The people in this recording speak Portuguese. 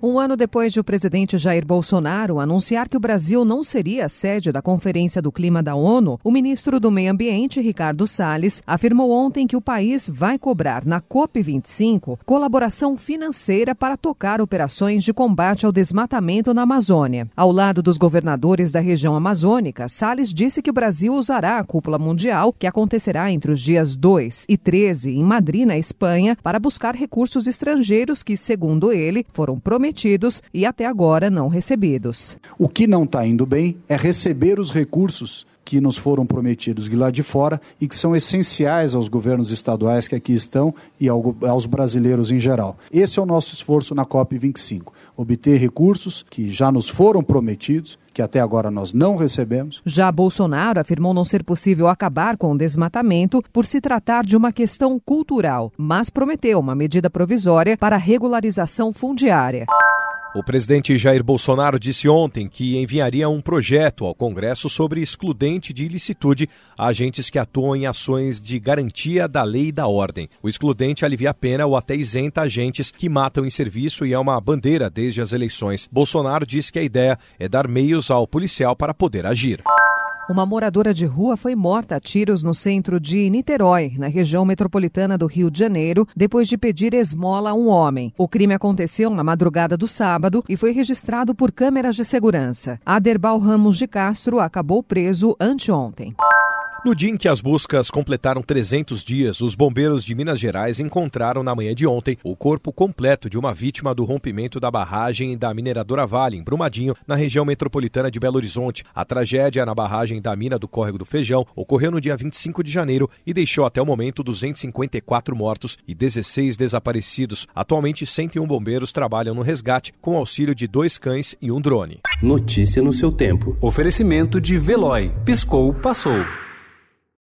Um ano depois de o presidente Jair Bolsonaro anunciar que o Brasil não seria a sede da Conferência do Clima da ONU, o ministro do Meio Ambiente, Ricardo Salles, afirmou ontem que o país vai cobrar na COP25 colaboração financeira para tocar operações de combate ao desmatamento na Amazônia. Ao lado dos governadores da região amazônica, Salles disse que o Brasil usará a cúpula mundial, que acontecerá entre os dias 2 e 13 em Madrid, na Espanha, para buscar recursos estrangeiros que, segundo ele, foram prometidos prometidos e até agora não recebidos. O que não está indo bem é receber os recursos que nos foram prometidos de lá de fora e que são essenciais aos governos estaduais que aqui estão e aos brasileiros em geral. Esse é o nosso esforço na COP25: obter recursos que já nos foram prometidos que até agora nós não recebemos. Já Bolsonaro afirmou não ser possível acabar com o desmatamento por se tratar de uma questão cultural, mas prometeu uma medida provisória para regularização fundiária. O presidente Jair Bolsonaro disse ontem que enviaria um projeto ao Congresso sobre excludente de ilicitude a agentes que atuam em ações de garantia da lei e da ordem. O excludente alivia a pena ou até isenta agentes que matam em serviço e é uma bandeira desde as eleições. Bolsonaro disse que a ideia é dar meios ao policial para poder agir. Uma moradora de rua foi morta a tiros no centro de Niterói, na região metropolitana do Rio de Janeiro, depois de pedir esmola a um homem. O crime aconteceu na madrugada do sábado e foi registrado por câmeras de segurança. Aderbal Ramos de Castro acabou preso anteontem. No dia em que as buscas completaram 300 dias, os bombeiros de Minas Gerais encontraram na manhã de ontem o corpo completo de uma vítima do rompimento da barragem da mineradora Vale, em Brumadinho, na região metropolitana de Belo Horizonte. A tragédia na barragem da mina do Córrego do Feijão ocorreu no dia 25 de janeiro e deixou até o momento 254 mortos e 16 desaparecidos. Atualmente, 101 bombeiros trabalham no resgate com auxílio de dois cães e um drone. Notícia no seu tempo. Oferecimento de Veloy. Piscou, passou.